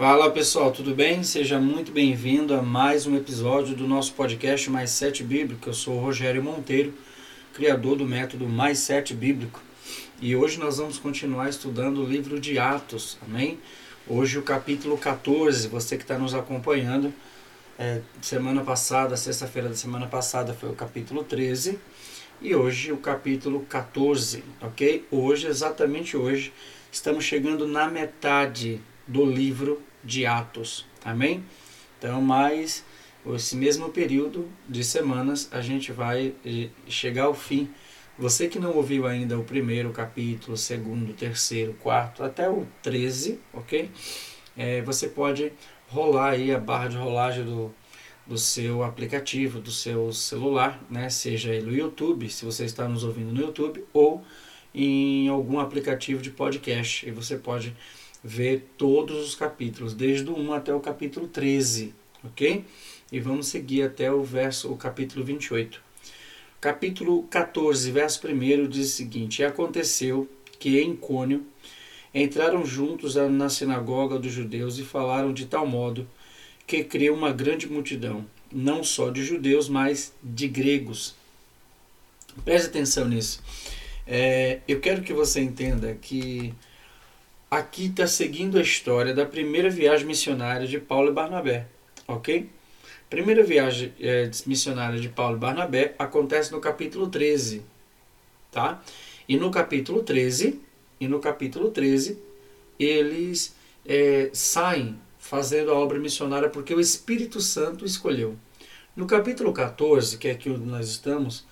Fala pessoal, tudo bem? Seja muito bem-vindo a mais um episódio do nosso podcast Mais Sete Bíblico. Eu sou o Rogério Monteiro, criador do método Mais Sete Bíblico. E hoje nós vamos continuar estudando o livro de Atos, amém? Hoje o capítulo 14, você que está nos acompanhando, é, semana passada, sexta-feira da semana passada foi o capítulo 13 e hoje o capítulo 14, ok? Hoje, exatamente hoje, estamos chegando na metade do livro de Atos. Amém? Então, mais esse mesmo período de semanas, a gente vai eh, chegar ao fim. Você que não ouviu ainda o primeiro capítulo, segundo, terceiro, quarto, até o 13, ok? É, você pode rolar aí a barra de rolagem do, do seu aplicativo, do seu celular, né? seja no YouTube, se você está nos ouvindo no YouTube, ou em algum aplicativo de podcast. E você pode ver todos os capítulos, desde o 1 até o capítulo 13, ok? E vamos seguir até o verso, o capítulo 28. Capítulo 14, verso 1 diz o seguinte: E aconteceu que em Cônio entraram juntos na sinagoga dos judeus e falaram de tal modo que creu uma grande multidão, não só de judeus, mas de gregos. Preste atenção nisso. É, eu quero que você entenda que aqui está seguindo a história da primeira viagem missionária de Paulo e Barnabé, ok? Primeira viagem é, missionária de Paulo e Barnabé acontece no capítulo 13, tá? E no capítulo 13, e no capítulo 13, eles é, saem fazendo a obra missionária porque o Espírito Santo escolheu. No capítulo 14, que é aqui onde nós estamos,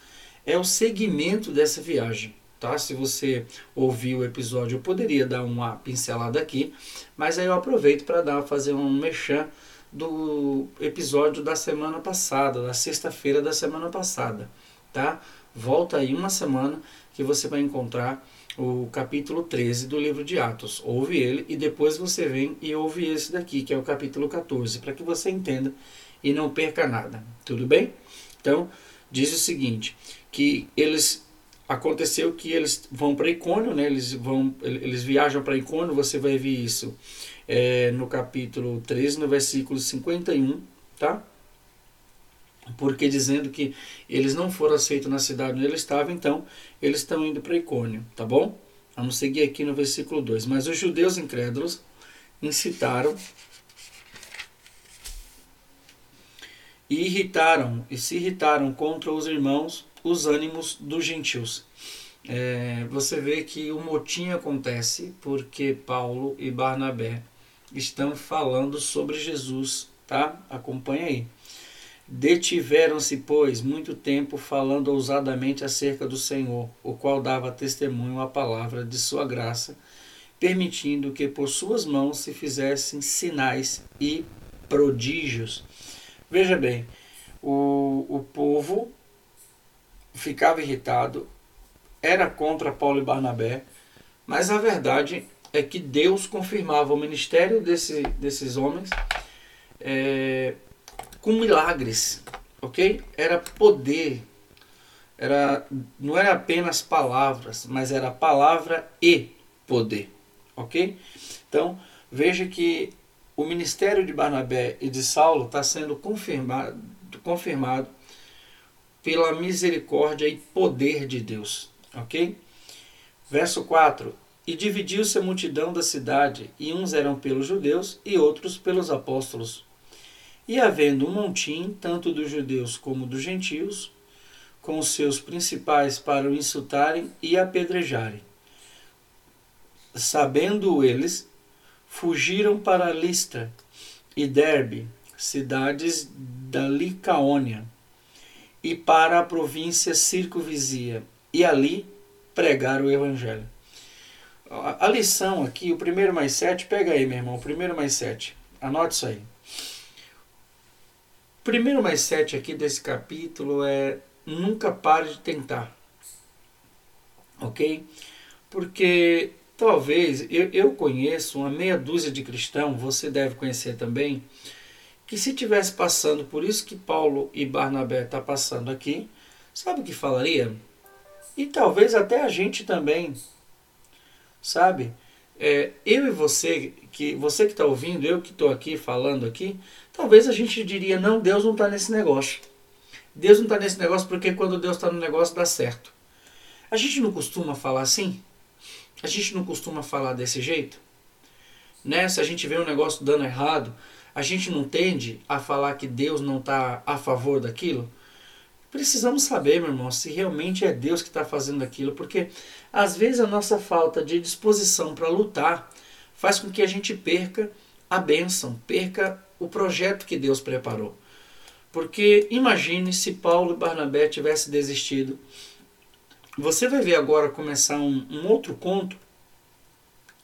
é o segmento dessa viagem tá? Se você ouviu o episódio, eu poderia dar uma pincelada aqui, mas aí eu aproveito para dar fazer um mexão do episódio da semana passada, da sexta-feira da semana passada, tá? Volta aí uma semana que você vai encontrar o capítulo 13 do livro de Atos. Ouve ele e depois você vem e ouve esse daqui, que é o capítulo 14, para que você entenda e não perca nada. Tudo bem? Então, diz o seguinte, que eles aconteceu que eles vão para Icônio, né? eles, vão, eles viajam para Icônio, você vai ver isso é, no capítulo 13, no versículo 51, tá? Porque dizendo que eles não foram aceitos na cidade onde eles estavam, então eles estão indo para Icônio, tá bom? Vamos seguir aqui no versículo 2. Mas os judeus incrédulos incitaram e irritaram e se irritaram contra os irmãos os ânimos dos gentios. É, você vê que o motim acontece porque Paulo e Barnabé estão falando sobre Jesus, tá? Acompanha aí. Detiveram-se, pois, muito tempo falando ousadamente acerca do Senhor, o qual dava testemunho à palavra de sua graça, permitindo que por suas mãos se fizessem sinais e prodígios. Veja bem, o, o povo ficava irritado, era contra Paulo e Barnabé, mas a verdade é que Deus confirmava o ministério desse, desses homens é, com milagres, ok? Era poder, era, não era apenas palavras, mas era palavra e poder, ok? Então veja que o ministério de Barnabé e de Saulo está sendo confirmado, confirmado pela misericórdia e poder de Deus. Ok? Verso 4: E dividiu-se a multidão da cidade, e uns eram pelos judeus e outros pelos apóstolos. E havendo um montim, tanto dos judeus como dos gentios, com os seus principais para o insultarem e apedrejarem. Sabendo eles, fugiram para Listra e Derbe, cidades da Licaônia e para a província circunvizinha, e ali pregar o evangelho. A, a lição aqui, o primeiro mais sete, pega aí, meu irmão, o primeiro mais sete. Anote isso aí. O primeiro mais sete aqui desse capítulo é nunca pare de tentar. Ok? Porque talvez eu, eu conheço uma meia dúzia de cristãos, você deve conhecer também, que se tivesse passando por isso que Paulo e Barnabé está passando aqui, sabe o que falaria? E talvez até a gente também, sabe? é, eu e você, que você que está ouvindo, eu que estou aqui falando aqui, talvez a gente diria, não, Deus não está nesse negócio. Deus não está nesse negócio porque quando Deus está no negócio dá certo. A gente não costuma falar assim? A gente não costuma falar desse jeito? Né? Se a gente vê um negócio dando errado, a gente não tende a falar que Deus não está a favor daquilo? Precisamos saber, meu irmão, se realmente é Deus que está fazendo aquilo, porque às vezes a nossa falta de disposição para lutar faz com que a gente perca a bênção, perca o projeto que Deus preparou. Porque imagine se Paulo e Barnabé tivessem desistido. Você vai ver agora começar um, um outro conto,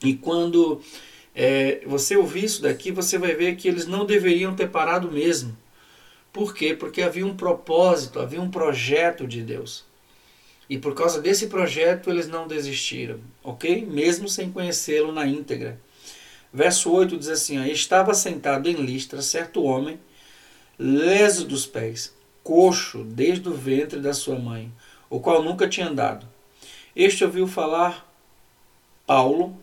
e quando é, você ouvir isso daqui, você vai ver que eles não deveriam ter parado mesmo. Por quê? Porque havia um propósito, havia um projeto de Deus. E por causa desse projeto eles não desistiram, ok? Mesmo sem conhecê-lo na íntegra. Verso 8 diz assim: Estava sentado em listra certo homem, leso dos pés, coxo desde o ventre da sua mãe, o qual nunca tinha andado. Este ouviu falar Paulo,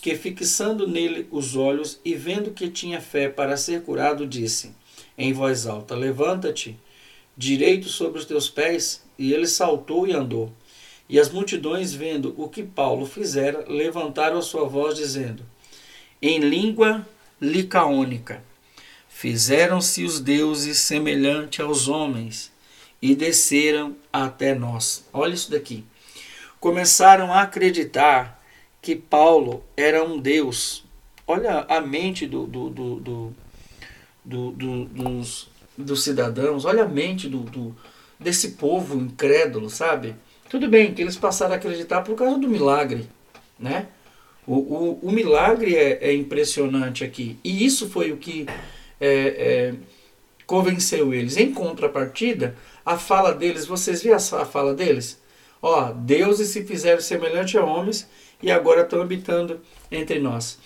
que fixando nele os olhos e vendo que tinha fé para ser curado, disse em voz alta: Levanta-te, direito sobre os teus pés. E ele saltou e andou. E as multidões, vendo o que Paulo fizera, levantaram a sua voz, dizendo: Em língua licaônica, fizeram-se os deuses semelhante aos homens e desceram até nós. Olha isso daqui. Começaram a acreditar que Paulo era um Deus. Olha a mente do, do, do, do, do, do dos, dos cidadãos, olha a mente do, do, desse povo incrédulo, sabe? Tudo bem que eles passaram a acreditar por causa do milagre, né? O, o, o milagre é, é, impressionante aqui. E isso foi o que é, é, convenceu eles. Em contrapartida, a fala deles, vocês viram a fala deles? Ó, deuses se fizeram semelhante a homens e agora estão habitando entre nós.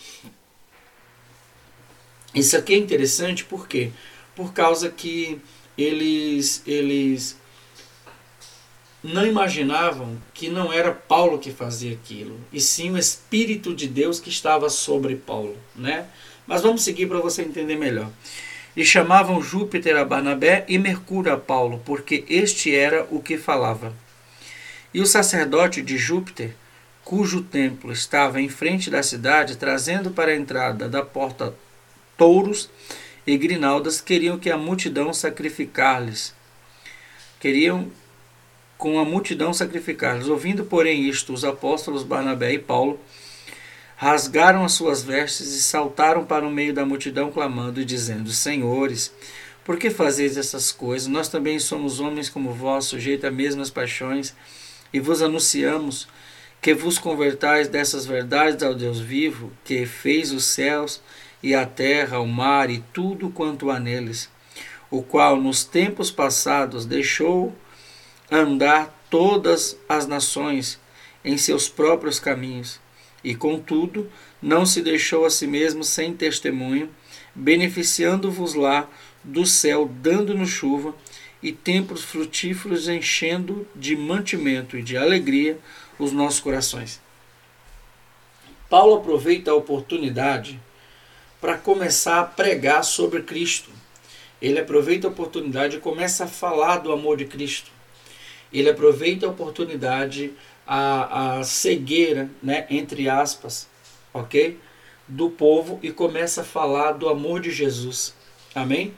Isso aqui é interessante por quê? Por causa que eles, eles não imaginavam que não era Paulo que fazia aquilo, e sim o Espírito de Deus que estava sobre Paulo. Né? Mas vamos seguir para você entender melhor. E chamavam Júpiter a Barnabé e Mercúrio a Paulo, porque este era o que falava. E o sacerdote de Júpiter cujo templo estava em frente da cidade, trazendo para a entrada da porta touros e grinaldas, queriam que a multidão sacrificar-lhes. Queriam com a multidão sacrificar-lhes. Ouvindo, porém, isto, os apóstolos Barnabé e Paulo rasgaram as suas vestes e saltaram para o meio da multidão, clamando e dizendo: Senhores, por que fazeis essas coisas? Nós também somos homens como vós, sujeitos a mesmas paixões, e vos anunciamos que vos convertais dessas verdades ao Deus vivo, que fez os céus e a terra, o mar e tudo quanto há neles, o qual nos tempos passados deixou andar todas as nações em seus próprios caminhos, e contudo não se deixou a si mesmo sem testemunho, beneficiando-vos lá do céu, dando-nos chuva e tempos frutíferos, enchendo de mantimento e de alegria os nossos corações. Paulo aproveita a oportunidade para começar a pregar sobre Cristo. Ele aproveita a oportunidade e começa a falar do amor de Cristo. Ele aproveita a oportunidade, a, a cegueira, né, entre aspas, ok? Do povo e começa a falar do amor de Jesus. Amém?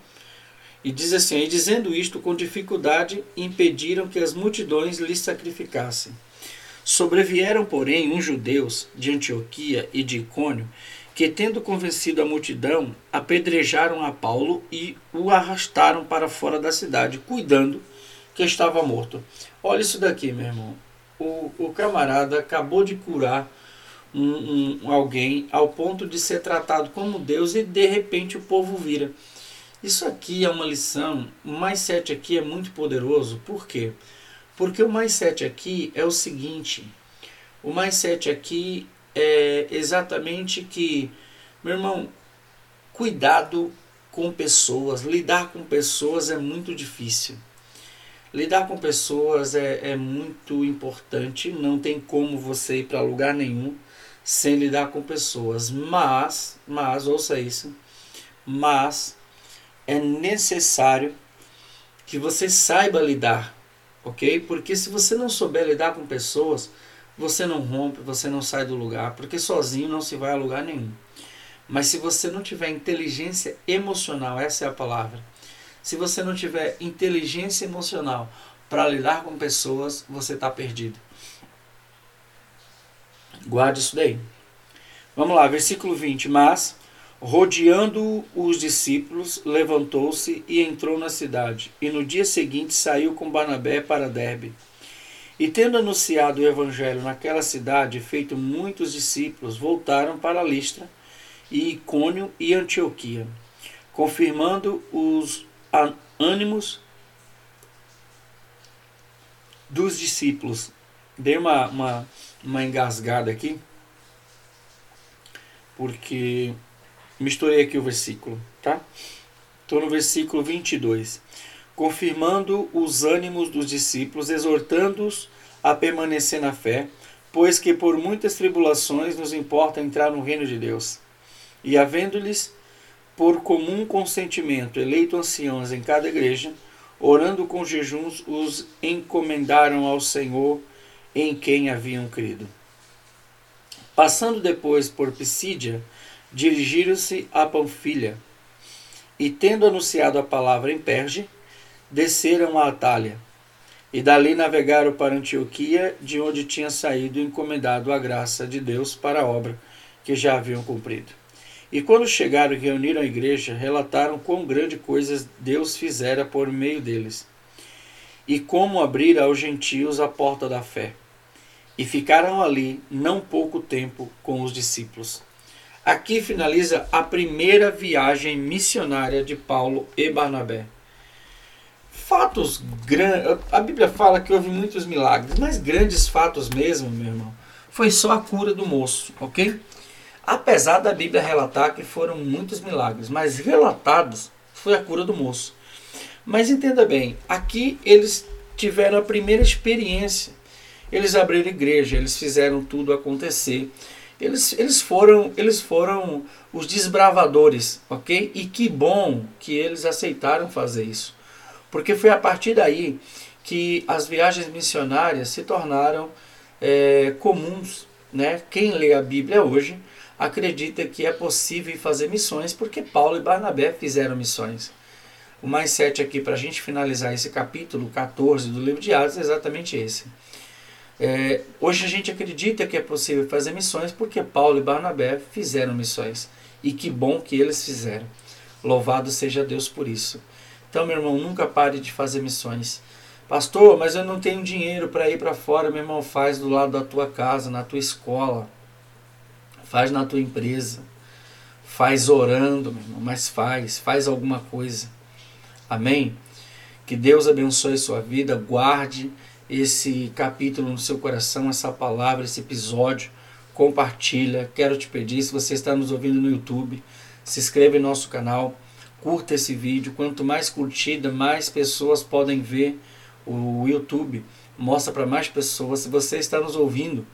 E diz assim: E dizendo isto, com dificuldade impediram que as multidões lhe sacrificassem. Sobrevieram, porém, uns judeus de Antioquia e de Icônio, que, tendo convencido a multidão, apedrejaram a Paulo e o arrastaram para fora da cidade, cuidando que estava morto. Olha isso daqui, meu irmão. O, o camarada acabou de curar um, um, alguém ao ponto de ser tratado como Deus e de repente o povo vira. Isso aqui é uma lição. Mais sete aqui é muito poderoso. Por quê? Porque o mais sete aqui é o seguinte: o mais sete aqui é exatamente que, meu irmão, cuidado com pessoas, lidar com pessoas é muito difícil. Lidar com pessoas é, é muito importante, não tem como você ir para lugar nenhum sem lidar com pessoas. Mas, mas, ouça isso, mas é necessário que você saiba lidar, ok? Porque se você não souber lidar com pessoas, você não rompe, você não sai do lugar, porque sozinho não se vai a lugar nenhum. Mas se você não tiver inteligência emocional, essa é a palavra. Se você não tiver inteligência emocional para lidar com pessoas, você está perdido. Guarde isso daí. Vamos lá, versículo 20. Mas, rodeando os discípulos, levantou-se e entrou na cidade. E no dia seguinte saiu com Barnabé para Derbe. E tendo anunciado o evangelho naquela cidade, feito muitos discípulos, voltaram para Listra, e Icônio e Antioquia, confirmando os ânimos dos discípulos. Dei uma, uma, uma engasgada aqui, porque misturei aqui o versículo, tá? Estou no versículo 22 confirmando os ânimos dos discípulos, exortando-os a permanecer na fé, pois que por muitas tribulações nos importa entrar no reino de Deus. E havendo-lhes por comum consentimento eleito anciãos em cada igreja, orando com jejuns, os encomendaram ao Senhor em quem haviam crido. Passando depois por Pisídia, dirigiram-se a Panfilha, e tendo anunciado a palavra em Perge, desceram a Atália e dali navegaram para Antioquia, de onde tinha saído encomendado a graça de Deus para a obra que já haviam cumprido. E quando chegaram e reuniram a igreja, relataram quão grande coisas Deus fizera por meio deles, e como abrira aos gentios a porta da fé. E ficaram ali não pouco tempo com os discípulos. Aqui finaliza a primeira viagem missionária de Paulo e Barnabé fatos grandes. A Bíblia fala que houve muitos milagres, mas grandes fatos mesmo, meu irmão, foi só a cura do moço, ok? Apesar da Bíblia relatar que foram muitos milagres, mas relatados foi a cura do moço. Mas entenda bem, aqui eles tiveram a primeira experiência. Eles abriram igreja, eles fizeram tudo acontecer. Eles, eles, foram, eles foram os desbravadores, ok? E que bom que eles aceitaram fazer isso. Porque foi a partir daí que as viagens missionárias se tornaram é, comuns. Né? Quem lê a Bíblia hoje acredita que é possível fazer missões porque Paulo e Barnabé fizeram missões. O mais sete aqui para a gente finalizar esse capítulo 14 do livro de Atos é exatamente esse. É, hoje a gente acredita que é possível fazer missões porque Paulo e Barnabé fizeram missões. E que bom que eles fizeram. Louvado seja Deus por isso. Então, meu irmão, nunca pare de fazer missões. Pastor, mas eu não tenho dinheiro para ir para fora, meu irmão, faz do lado da tua casa, na tua escola, faz na tua empresa, faz orando, meu irmão, mas faz, faz alguma coisa. Amém? Que Deus abençoe sua vida, guarde esse capítulo no seu coração, essa palavra, esse episódio, compartilha. Quero te pedir, se você está nos ouvindo no YouTube, se inscreva em nosso canal curta esse vídeo. Quanto mais curtida, mais pessoas podem ver o YouTube. Mostra para mais pessoas. Se você está nos ouvindo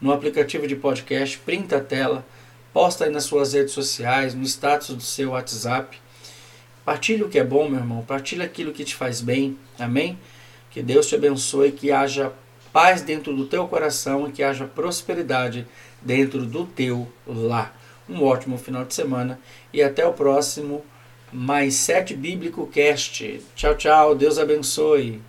no aplicativo de podcast, printa a tela, posta aí nas suas redes sociais, no status do seu WhatsApp. Partilhe o que é bom, meu irmão. Partilhe aquilo que te faz bem. Amém? Que Deus te abençoe, que haja paz dentro do teu coração e que haja prosperidade dentro do teu lar. Um ótimo final de semana e até o próximo mais sete Bíblico Cast. Tchau, tchau. Deus abençoe.